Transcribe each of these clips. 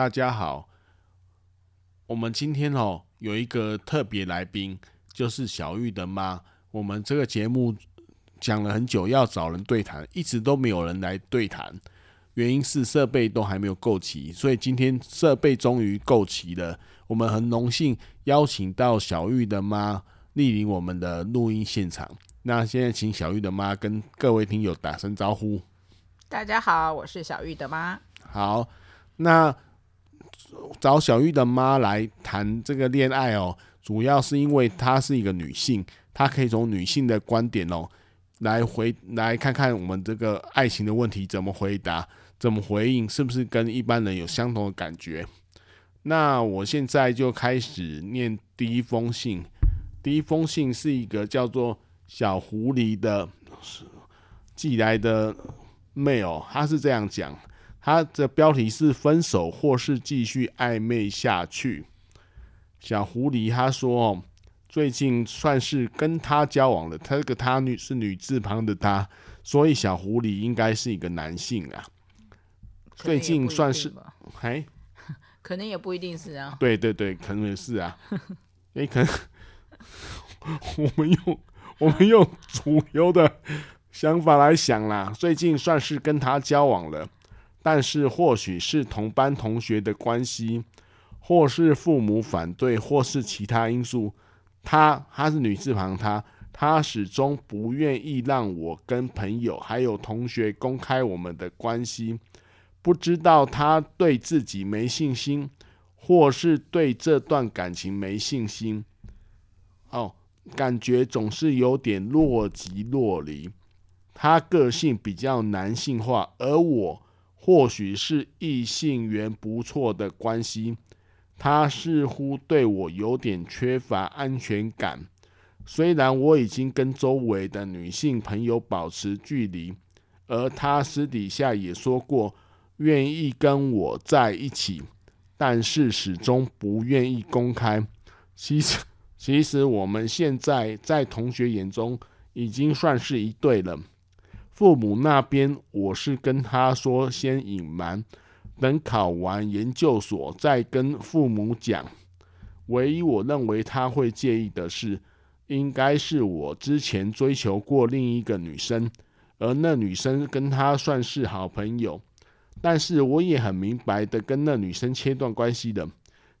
大家好，我们今天哦有一个特别来宾，就是小玉的妈。我们这个节目讲了很久，要找人对谈，一直都没有人来对谈，原因是设备都还没有够齐，所以今天设备终于够齐了。我们很荣幸邀请到小玉的妈莅临我们的录音现场。那现在请小玉的妈跟各位听友打声招呼。大家好，我是小玉的妈。好，那。找小玉的妈来谈这个恋爱哦，主要是因为她是一个女性，她可以从女性的观点哦来回来看看我们这个爱情的问题怎么回答，怎么回应，是不是跟一般人有相同的感觉？那我现在就开始念第一封信，第一封信是一个叫做小狐狸的寄来的 mail，他是这样讲。他的标题是“分手或是继续暧昧下去”。小狐狸他说：“哦，最近算是跟他交往了。他这个‘他’女是女字旁的‘他’，所以小狐狸应该是一个男性啊。最近算是，哎，可能也不一定是啊。对对对，可能也是啊。哎，可能 我们用我们用主流的想法来想啦。最近算是跟他交往了。”但是或许是同班同学的关系，或是父母反对，或是其他因素，她她是女字旁，她她始终不愿意让我跟朋友还有同学公开我们的关系。不知道她对自己没信心，或是对这段感情没信心。哦，感觉总是有点若即若离。她个性比较男性化，而我。或许是异性缘不错的关系，他似乎对我有点缺乏安全感。虽然我已经跟周围的女性朋友保持距离，而他私底下也说过愿意跟我在一起，但是始终不愿意公开。其实，其实我们现在在同学眼中已经算是一对了。父母那边，我是跟他说先隐瞒，等考完研究所再跟父母讲。唯一我认为他会介意的是，应该是我之前追求过另一个女生，而那女生跟他算是好朋友，但是我也很明白的跟那女生切断关系的。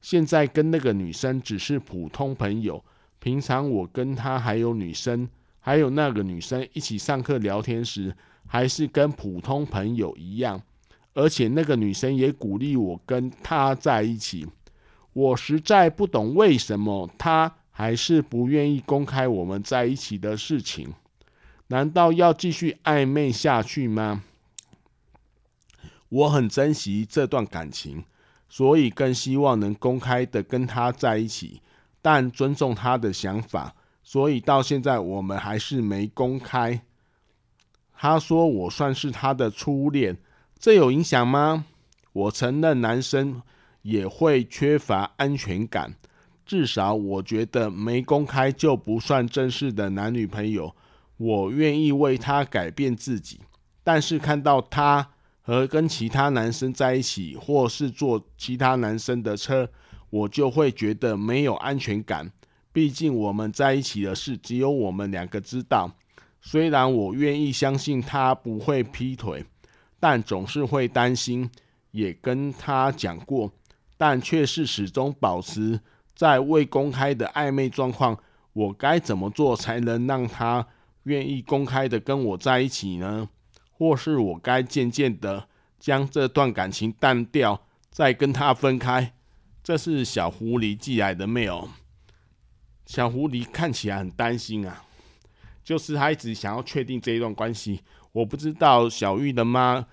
现在跟那个女生只是普通朋友，平常我跟他还有女生。还有那个女生一起上课聊天时，还是跟普通朋友一样，而且那个女生也鼓励我跟她在一起。我实在不懂为什么她还是不愿意公开我们在一起的事情。难道要继续暧昧下去吗？我很珍惜这段感情，所以更希望能公开的跟她在一起，但尊重她的想法。所以到现在我们还是没公开。他说我算是他的初恋，这有影响吗？我承认男生也会缺乏安全感，至少我觉得没公开就不算正式的男女朋友。我愿意为他改变自己，但是看到他和跟其他男生在一起，或是坐其他男生的车，我就会觉得没有安全感。毕竟我们在一起的事只有我们两个知道。虽然我愿意相信他不会劈腿，但总是会担心。也跟他讲过，但却是始终保持在未公开的暧昧状况，我该怎么做才能让他愿意公开的跟我在一起呢？或是我该渐渐的将这段感情淡掉，再跟他分开？这是小狐狸寄来的 mail。小狐狸看起来很担心啊，就是他一直想要确定这一段关系。我不知道小玉的妈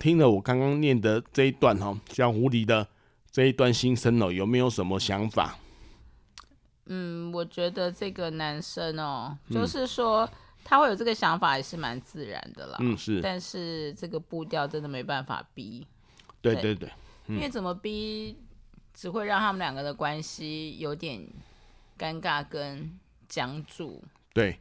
听了我刚刚念的这一段哦，小狐狸的这一段心声哦，有没有什么想法？嗯，我觉得这个男生哦，就是说他会有这个想法也是蛮自然的啦。嗯，是。但是这个步调真的没办法逼。对对对。因为怎么逼，只会让他们两个的关系有点尴尬跟僵住。对，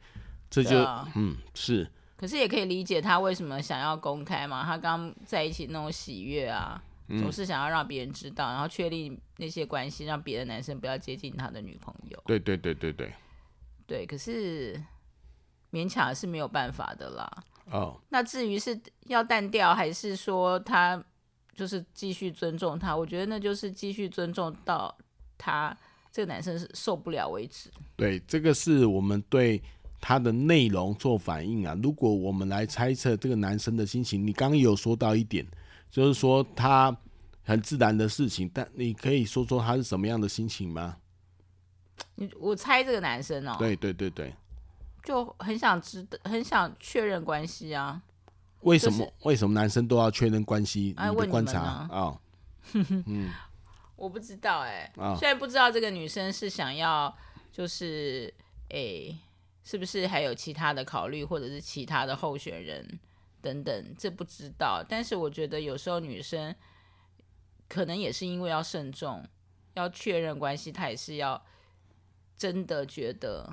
这就、啊、嗯是。可是也可以理解他为什么想要公开嘛，他刚在一起那种喜悦啊，嗯、总是想要让别人知道，然后确立那些关系，让别的男生不要接近他的女朋友。对对对对对。对，可是勉强是没有办法的啦。哦。那至于是要淡掉，还是说他就是继续尊重他？我觉得那就是继续尊重到他这个男生是受不了为止。对，这个是我们对。他的内容做反应啊，如果我们来猜测这个男生的心情，你刚刚有说到一点，就是说他很自然的事情，但你可以说说他是什么样的心情吗？你我猜这个男生哦，对对对对，就很想知道，很想确认关系啊。为什么？就是、为什么男生都要确认关系？你的观察啊？哦、嗯，我不知道哎、欸，哦、虽然不知道这个女生是想要，就是诶。欸是不是还有其他的考虑，或者是其他的候选人等等？这不知道。但是我觉得有时候女生可能也是因为要慎重，要确认关系，她也是要真的觉得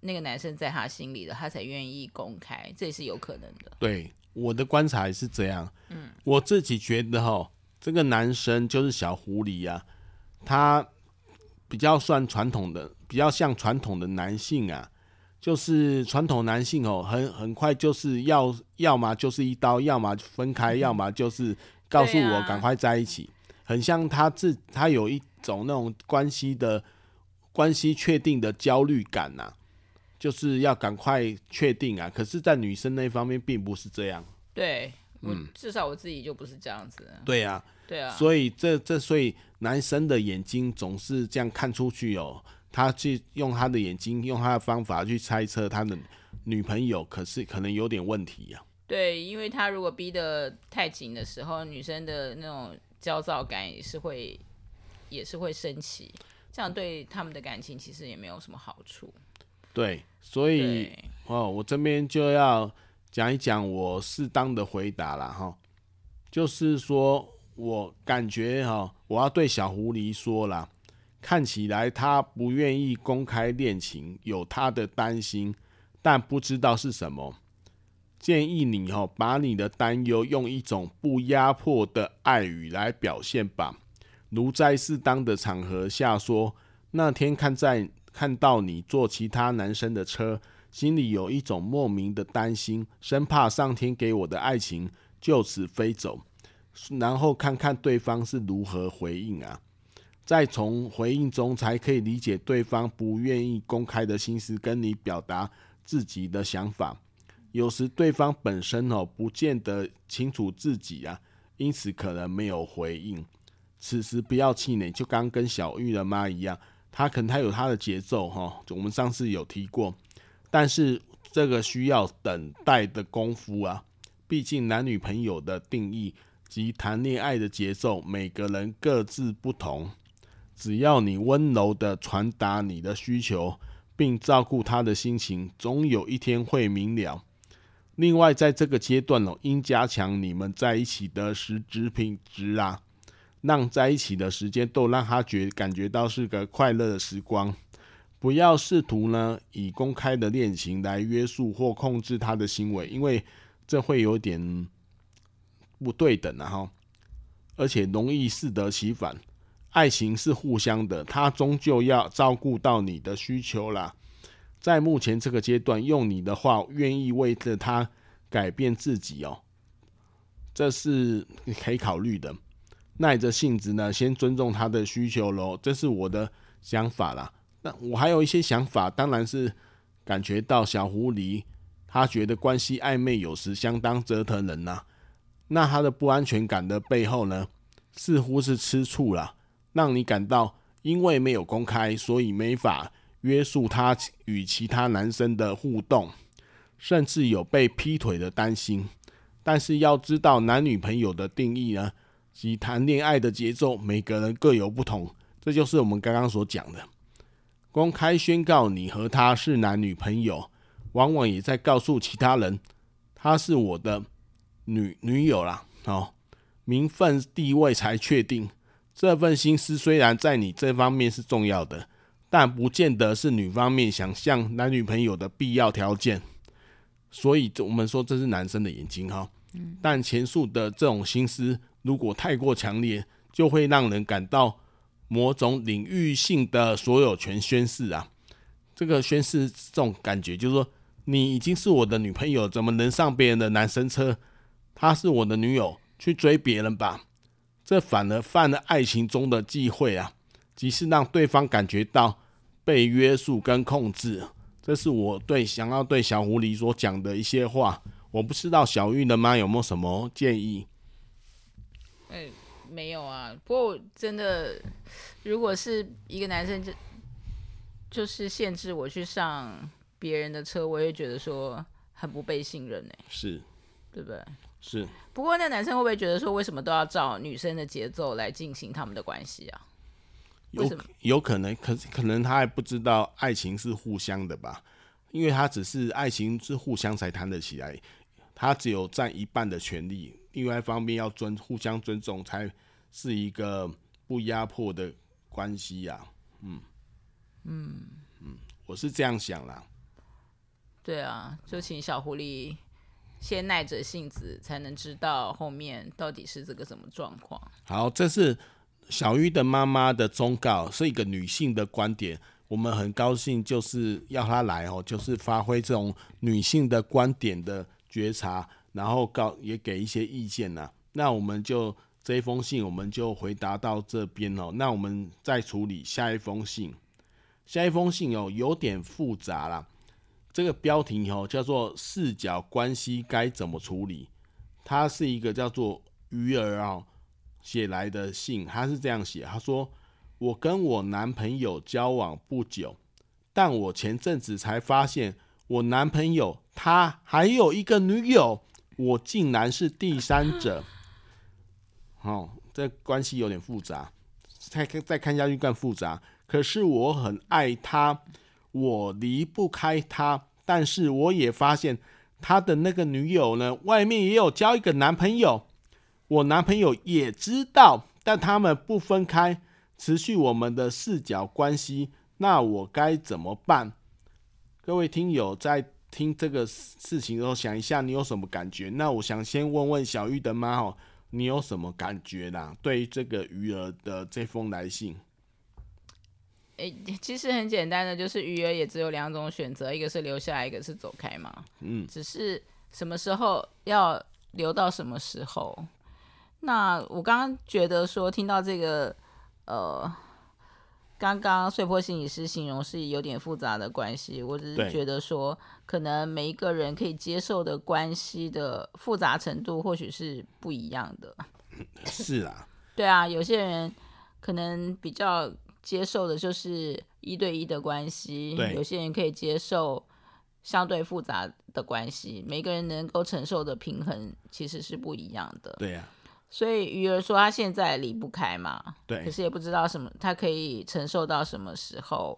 那个男生在她心里的，她才愿意公开，这也是有可能的。对，我的观察也是这样。嗯，我自己觉得哈，这个男生就是小狐狸呀、啊，他。比较算传统的，比较像传统的男性啊，就是传统男性哦，很很快就是要要么就是一刀，要么分开，要么就是告诉我赶快在一起，很像他自他有一种那种关系的关系确定的焦虑感呐，就是要赶快确定啊。可是，在女生那方面并不是这样。对，我至少我自己就不是这样子。对呀。对啊，所以这这所以男生的眼睛总是这样看出去哦，他去用他的眼睛，用他的方法去猜测他的女朋友，可是可能有点问题呀、啊。对，因为他如果逼得太紧的时候，女生的那种焦躁感也是会也是会升起，这样对他们的感情其实也没有什么好处。对，所以哦，我这边就要讲一讲我适当的回答了哈，就是说。我感觉哈，我要对小狐狸说了，看起来他不愿意公开恋情，有他的担心，但不知道是什么。建议你哈，把你的担忧用一种不压迫的爱语来表现吧，如在适当的场合下说：那天看在看到你坐其他男生的车，心里有一种莫名的担心，生怕上天给我的爱情就此飞走。然后看看对方是如何回应啊，再从回应中才可以理解对方不愿意公开的心思，跟你表达自己的想法。有时对方本身哦，不见得清楚自己啊，因此可能没有回应。此时不要气馁，就刚跟小玉的妈一样，她可能她有她的节奏哈。我们上次有提过，但是这个需要等待的功夫啊，毕竟男女朋友的定义。及谈恋爱的节奏，每个人各自不同。只要你温柔的传达你的需求，并照顾他的心情，总有一天会明了。另外，在这个阶段哦，应加强你们在一起的实质品质啊，让在一起的时间都让他觉感觉到是个快乐的时光。不要试图呢以公开的恋情来约束或控制他的行为，因为这会有点。不对等的哈，而且容易适得其反。爱情是互相的，他终究要照顾到你的需求啦。在目前这个阶段，用你的话，愿意为了他改变自己哦，这是可以考虑的。耐着性子呢，先尊重他的需求喽。这是我的想法啦。那我还有一些想法，当然是感觉到小狐狸他觉得关系暧昧，有时相当折腾人呐、啊。那他的不安全感的背后呢，似乎是吃醋了，让你感到因为没有公开，所以没法约束他与其他男生的互动，甚至有被劈腿的担心。但是要知道，男女朋友的定义呢，及谈恋爱的节奏，每个人各有不同。这就是我们刚刚所讲的，公开宣告你和他是男女朋友，往往也在告诉其他人，他是我的女女友啦。哦，名分地位才确定。这份心思虽然在你这方面是重要的，但不见得是女方面想像男女朋友的必要条件。所以，我们说这是男生的眼睛哈。但前述的这种心思，如果太过强烈，就会让人感到某种领域性的所有权宣誓啊。这个宣誓这种感觉，就是说，你已经是我的女朋友，怎么能上别人的男生车？她是我的女友，去追别人吧。这反而犯了爱情中的忌讳啊，即是让对方感觉到被约束跟控制。这是我对想要对小狐狸所讲的一些话，我不知道小玉的妈有没有什么建议？哎、没有啊。不过真的，如果是一个男生就就是限制我去上别人的车，我也觉得说很不被信任呢、欸。是，对不对？是。不过那男生会不会觉得说，为什么都要照女生的节奏来进行他们的关系啊？有有可能，可可能他还不知道爱情是互相的吧，因为他只是爱情是互相才谈得起来，他只有占一半的权利，另外一方面要尊互相尊重，才是一个不压迫的关系呀、啊。嗯嗯嗯，我是这样想啦。对啊，就请小狐狸先耐着性子，才能知道后面到底是这个什么状况。好，这是。小玉的妈妈的忠告是一个女性的观点，我们很高兴，就是要她来哦，就是发挥这种女性的观点的觉察，然后告也给一些意见呐。那我们就这一封信，我们就回答到这边哦。那我们再处理下一封信，下一封信哦有点复杂啦。这个标题哦叫做“视角关系该怎么处理”，它是一个叫做鱼儿啊。写来的信，他是这样写，他说：“我跟我男朋友交往不久，但我前阵子才发现，我男朋友他还有一个女友，我竟然是第三者。”哦，这关系有点复杂，再再看下去更复杂。可是我很爱他，我离不开他，但是我也发现他的那个女友呢，外面也有交一个男朋友。我男朋友也知道，但他们不分开，持续我们的视角关系。那我该怎么办？各位听友在听这个事情的时候，想一下你有什么感觉？那我想先问问小玉的妈哦，你有什么感觉啦？对于这个鱼儿的这封来信，欸，其实很简单的，就是鱼儿也只有两种选择，一个是留下来，一个是走开嘛。嗯，只是什么时候要留到什么时候。那我刚刚觉得说，听到这个，呃，刚刚碎破心理师形容是有点复杂的关系，我只是觉得说，可能每一个人可以接受的关系的复杂程度或许是不一样的。是啊。对啊，有些人可能比较接受的就是一对一的关系，有些人可以接受相对复杂的关系，每个人能够承受的平衡其实是不一样的。对呀。所以鱼儿说他现在离不开嘛，对，可是也不知道什么，他可以承受到什么时候，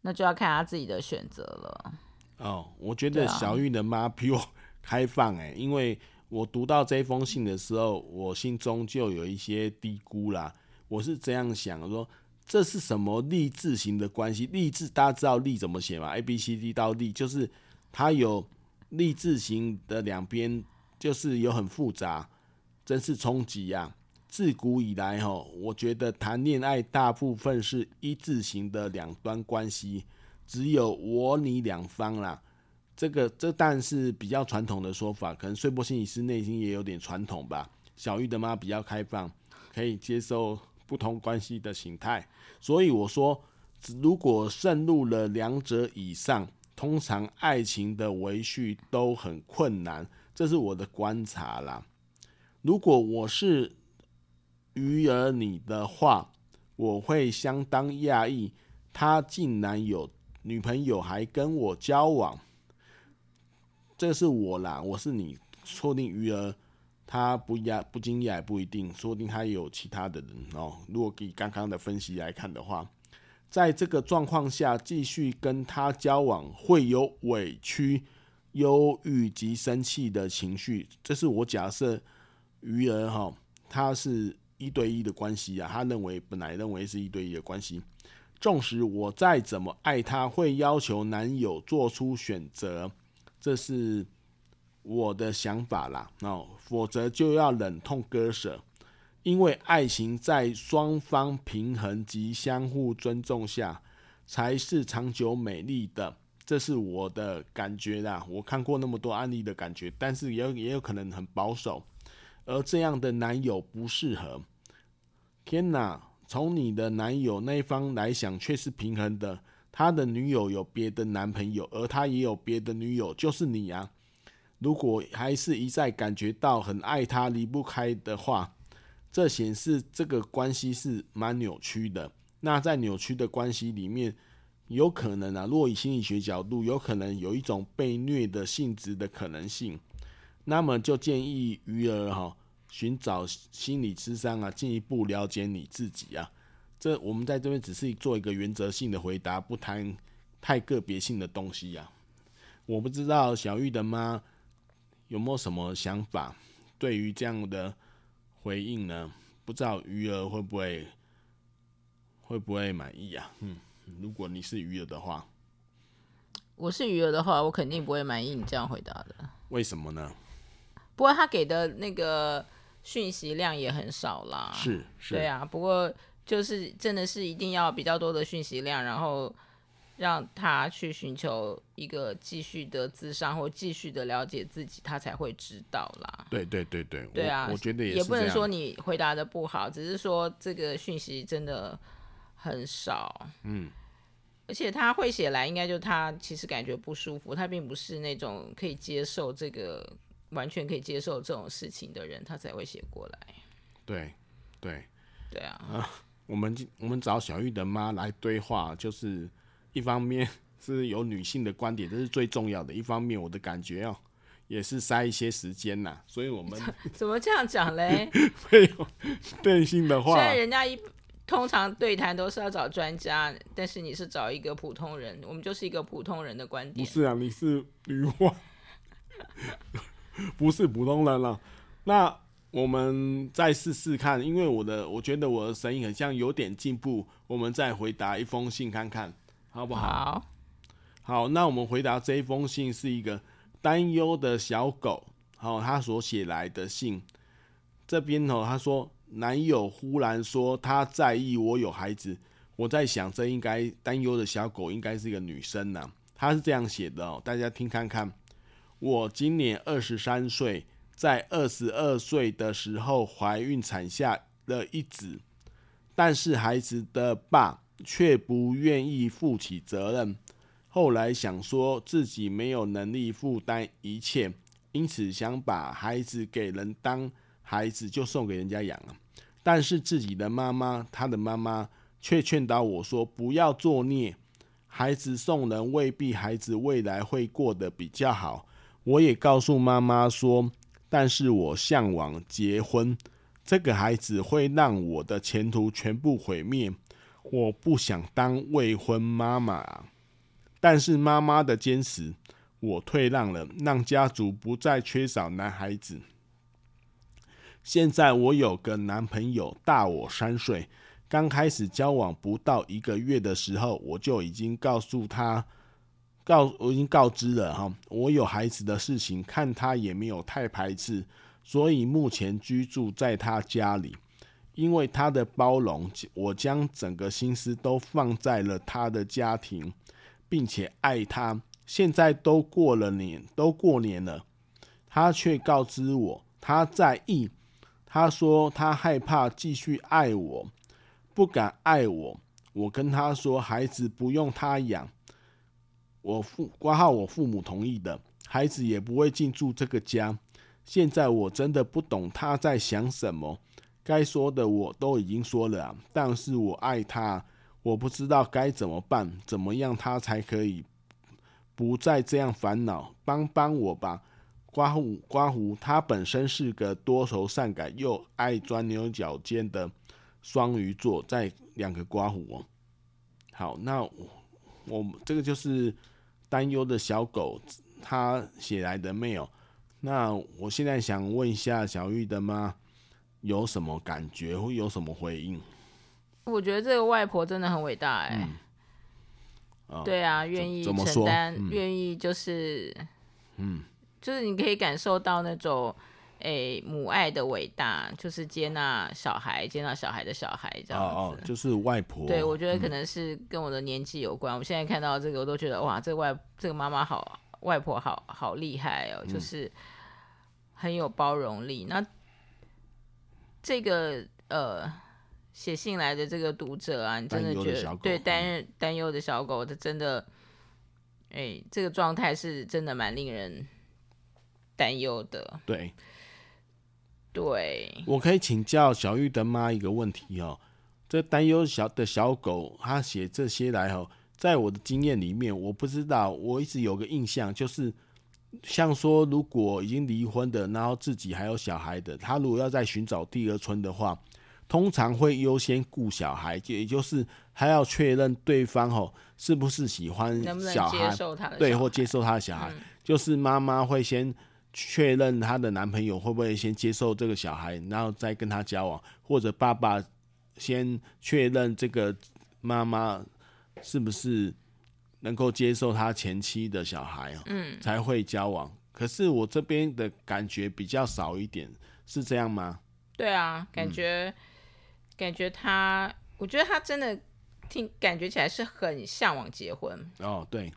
那就要看他自己的选择了。哦，我觉得小玉的妈比我 开放哎、欸，因为我读到这封信的时候，我心中就有一些低估啦。我是这样想说，这是什么励志型的关系？励志大家知道立怎么写吗？A B C D 到立，就是它有励志型的两边，就是有很复杂。真是冲击呀！自古以来，哈，我觉得谈恋爱大部分是一字形的两端关系，只有我你两方啦。这个这但是比较传统的说法，可能穗波心理师内心也有点传统吧。小玉的妈比较开放，可以接受不同关系的形态。所以我说，如果渗入了两者以上，通常爱情的维续都很困难。这是我的观察啦。如果我是鱼儿你的话，我会相当讶异，他竟然有女朋友还跟我交往。这是我啦，我是你，说定鱼儿他不讶不惊讶也不一定，说不定他有其他的人哦。如果以刚刚的分析来看的话，在这个状况下继续跟他交往，会有委屈、忧郁及生气的情绪。这是我假设。鱼儿哈，他是一对一的关系啊，他认为本来认为是一对一的关系，纵使我再怎么爱他，会要求男友做出选择，这是我的想法啦，哦，否则就要忍痛割舍，因为爱情在双方平衡及相互尊重下，才是长久美丽的，这是我的感觉啦。我看过那么多案例的感觉，但是也有也有可能很保守。而这样的男友不适合。天哪，从你的男友那一方来想，却是平衡的。他的女友有别的男朋友，而他也有别的女友，就是你啊。如果还是一再感觉到很爱他、离不开的话，这显示这个关系是蛮扭曲的。那在扭曲的关系里面，有可能啊，若以心理学角度，有可能有一种被虐的性质的可能性。那么就建议鱼儿哈寻找心理智商啊，进一步了解你自己啊。这我们在这边只是做一个原则性的回答，不谈太个别性的东西呀。我不知道小玉的妈有没有什么想法，对于这样的回应呢？不知道鱼儿会不会会不会满意啊？嗯，如果你是鱼儿的话，我是鱼儿的话，我肯定不会满意你这样回答的。为什么呢？不过他给的那个讯息量也很少啦，是是，对啊。不过就是真的是一定要比较多的讯息量，然后让他去寻求一个继续的自商或继续的了解自己，他才会知道啦。对对对对，对啊，我，我觉得也是，也不能说你回答的不好，只是说这个讯息真的很少。嗯，而且他会写来，应该就他其实感觉不舒服，他并不是那种可以接受这个。完全可以接受这种事情的人，他才会写过来。对，对，对啊。啊，我们我们找小玉的妈来对话，就是一方面是有女性的观点，这是最重要的。一方面，我的感觉哦，也是塞一些时间呐。所以我们怎么这样讲嘞？没有对性的话，虽然人家一通常对谈都是要找专家，但是你是找一个普通人，我们就是一个普通人的观点。不是啊，你是女王。不是普通人了，那我们再试试看，因为我的我觉得我的声音很像有点进步，我们再回答一封信看看，好不好？好，好，那我们回答这一封信是一个担忧的小狗，好，他所写来的信，这边哦，他说男友忽然说他在意我有孩子，我在想这应该担忧的小狗应该是一个女生呐，他是这样写的哦，大家听看看。我今年二十三岁，在二十二岁的时候怀孕产下了一子，但是孩子的爸却不愿意负起责任。后来想说自己没有能力负担一切，因此想把孩子给人当孩子就送给人家养了。但是自己的妈妈，他的妈妈却劝导我说不要作孽，孩子送人未必孩子未来会过得比较好。我也告诉妈妈说，但是我向往结婚，这个孩子会让我的前途全部毁灭，我不想当未婚妈妈。但是妈妈的坚持，我退让了，让家族不再缺少男孩子。现在我有个男朋友，大我三岁，刚开始交往不到一个月的时候，我就已经告诉他。告我已经告知了哈，我有孩子的事情，看他也没有太排斥，所以目前居住在他家里。因为他的包容，我将整个心思都放在了他的家庭，并且爱他。现在都过了年，都过年了，他却告知我他在意他说他害怕继续爱我，不敢爱我。我跟他说，孩子不用他养，我父挂号我父母同意的，孩子也不会进驻这个家。现在我真的不懂他在想什么，该说的我都已经说了啊，但是我爱他，我不知道该怎么办，怎么样他才可以不再这样烦恼，帮帮我吧。刮胡刮胡，他本身是个多愁善感又爱钻牛角尖的双鱼座，在两个刮胡哦。好，那我，我这个就是担忧的小狗他写来的 mail。那我现在想问一下小玉的妈，有什么感觉会有什么回应？我觉得这个外婆真的很伟大哎、嗯。对啊，愿意承担，愿、嗯、意就是，嗯。就是你可以感受到那种，诶、欸，母爱的伟大，就是接纳小孩，接纳小孩的小孩这样子。哦，哦，就是外婆。对，我觉得可能是跟我的年纪有关。嗯、我现在看到这个，我都觉得哇，这个外这个妈妈好，外婆好好厉害哦，就是很有包容力。嗯、那这个呃，写信来的这个读者啊，你真的觉得对担担忧的小狗，他真的，哎、欸，这个状态是真的蛮令人。担忧的，对，对，我可以请教小玉的妈一个问题哦。这担忧小的小狗，他写这些来哦，在我的经验里面，我不知道，我一直有个印象，就是像说，如果已经离婚的，然后自己还有小孩的，他如果要再寻找第二春的话，通常会优先顾小孩，也就是还要确认对方哦是不是喜欢小孩，能能孩？对，或接受他的小孩，嗯、就是妈妈会先。确认她的男朋友会不会先接受这个小孩，然后再跟她交往，或者爸爸先确认这个妈妈是不是能够接受他前妻的小孩，嗯，才会交往。可是我这边的感觉比较少一点，是这样吗？对啊，感觉、嗯、感觉他，我觉得他真的听感觉起来是很向往结婚。哦，对，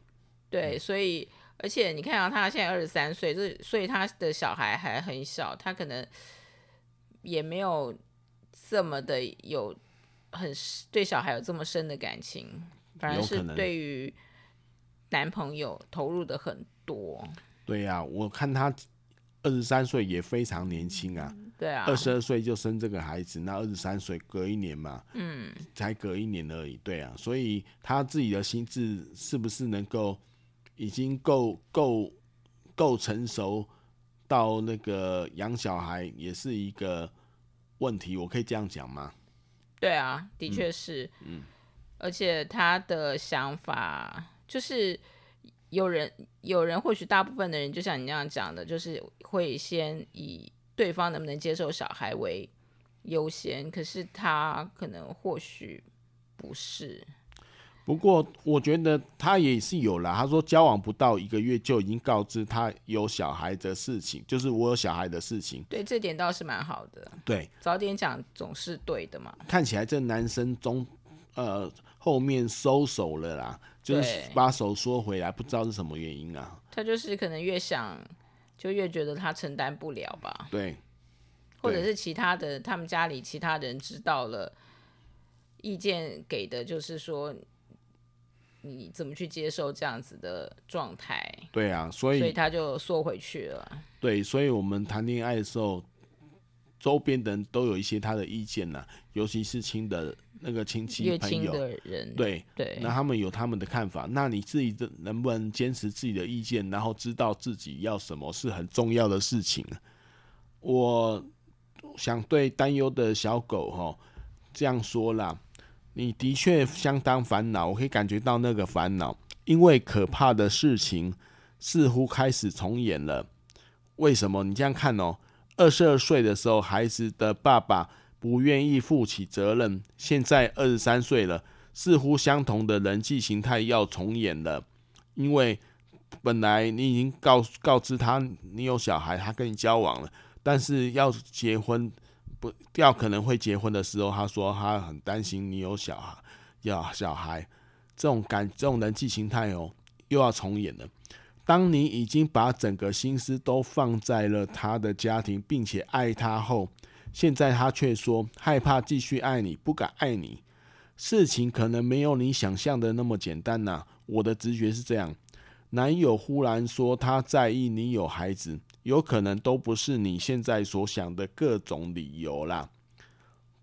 对，嗯、所以。而且你看到他现在二十三岁，这所以他的小孩还很小，他可能也没有这么的有很对小孩有这么深的感情，反而是对于男朋友投入的很多。对呀、啊，我看他二十三岁也非常年轻啊。对啊，二十二岁就生这个孩子，那二十三岁隔一年嘛，嗯，才隔一年而已。对啊，所以他自己的心智是不是能够？已经够够够成熟到那个养小孩也是一个问题，我可以这样讲吗？对啊，的确是。嗯，嗯，而且他的想法就是有人有人或许大部分的人就像你那样讲的，就是会先以对方能不能接受小孩为优先，可是他可能或许不是。不过我觉得他也是有啦。他说交往不到一个月就已经告知他有小孩的事情，就是我有小孩的事情。对，这点倒是蛮好的。对，早点讲总是对的嘛。看起来这男生中呃后面收手了啦，就是把手缩回来，不知道是什么原因啊。他就是可能越想就越觉得他承担不了吧。对，或者是其他的他们家里其他人知道了，意见给的就是说。你怎么去接受这样子的状态？对啊，所以所以他就缩回去了。对，所以我们谈恋爱的时候，周边的人都有一些他的意见呐，尤其是亲的那个亲戚朋友的人，对对，那他们有他们的看法，那你自己的能不能坚持自己的意见，然后知道自己要什么是很重要的事情。我想对担忧的小狗哈这样说啦。你的确相当烦恼，我可以感觉到那个烦恼，因为可怕的事情似乎开始重演了。为什么？你这样看哦，二十二岁的时候，孩子的爸爸不愿意负起责任，现在二十三岁了，似乎相同的人际形态要重演了。因为本来你已经告告知他你有小孩，他跟你交往了，但是要结婚。不要可能会结婚的时候，他说他很担心你有小孩，要小孩，这种感这种人际形态哦，又要重演了。当你已经把整个心思都放在了他的家庭，并且爱他后，现在他却说害怕继续爱你，不敢爱你。事情可能没有你想象的那么简单呐、我的直觉是这样：男友忽然说他在意你有孩子，有可能都不是你现在所想的各种理由啦。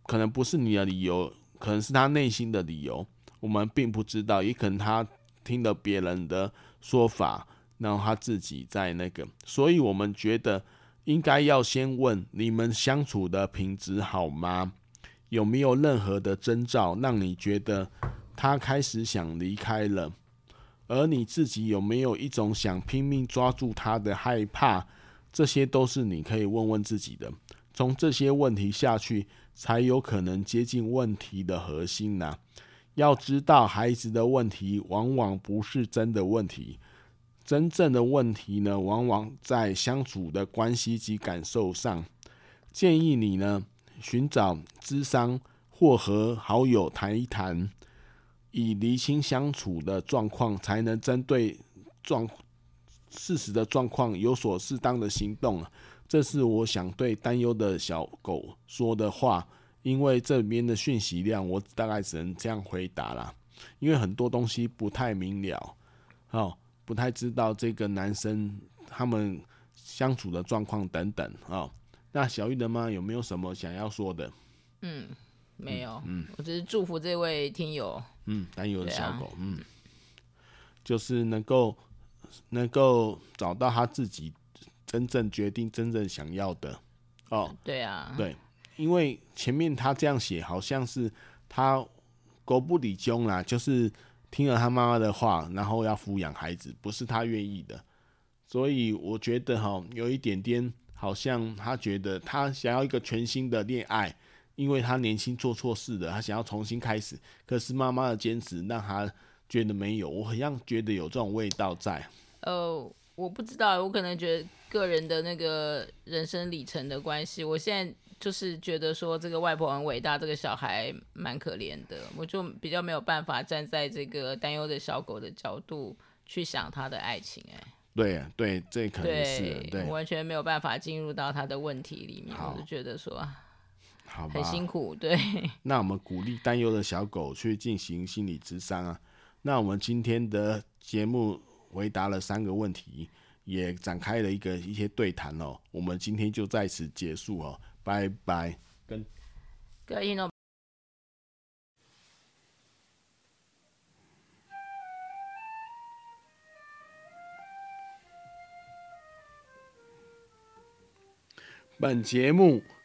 可能不是你的理由，可能是他内心的理由，我们并不知道。也可能他听了别人的说法，然后他自己在那个。所以我们觉得。应该要先问你们相处的品质好吗？有没有任何的征兆让你觉得他开始想离开了？而你自己有没有一种想拼命抓住他的害怕？这些都是你可以问问自己的。从这些问题下去，才有可能接近问题的核心呐。要知道，孩子的问题往往不是真的问题。真正的问题呢，往往在相处的关系及感受上。建议你呢，寻找咨商或和好友谈一谈，以厘清相处的状况，才能针对状事实的状况有所适当的行动。这是我想对担忧的小狗说的话。因为这边的讯息量，我大概只能这样回答啦。因为很多东西不太明了，哦。不太知道这个男生他们相处的状况等等啊、哦。那小玉的妈有没有什么想要说的？嗯，没有。嗯，我只是祝福这位听友。嗯，担忧的小狗。啊、嗯，就是能够能够找到他自己真正决定、真正想要的。哦，对啊，对，因为前面他这样写，好像是他狗不理中啦，就是。听了他妈妈的话，然后要抚养孩子，不是他愿意的，所以我觉得哈，有一点点好像他觉得他想要一个全新的恋爱，因为他年轻做错事了，他想要重新开始。可是妈妈的坚持让他觉得没有，我好像觉得有这种味道在。呃，我不知道，我可能觉得个人的那个人生里程的关系，我现在。就是觉得说这个外婆很伟大，这个小孩蛮可怜的，我就比较没有办法站在这个担忧的小狗的角度去想他的爱情、欸。哎，对对，这可能是对，对，完全没有办法进入到他的问题里面，我就觉得说，好，很辛苦。对，那我们鼓励担忧的小狗去进行心理咨商啊。那我们今天的节目回答了三个问题，也展开了一个一些对谈哦。我们今天就在此结束哦。拜拜，跟各位听众。本节目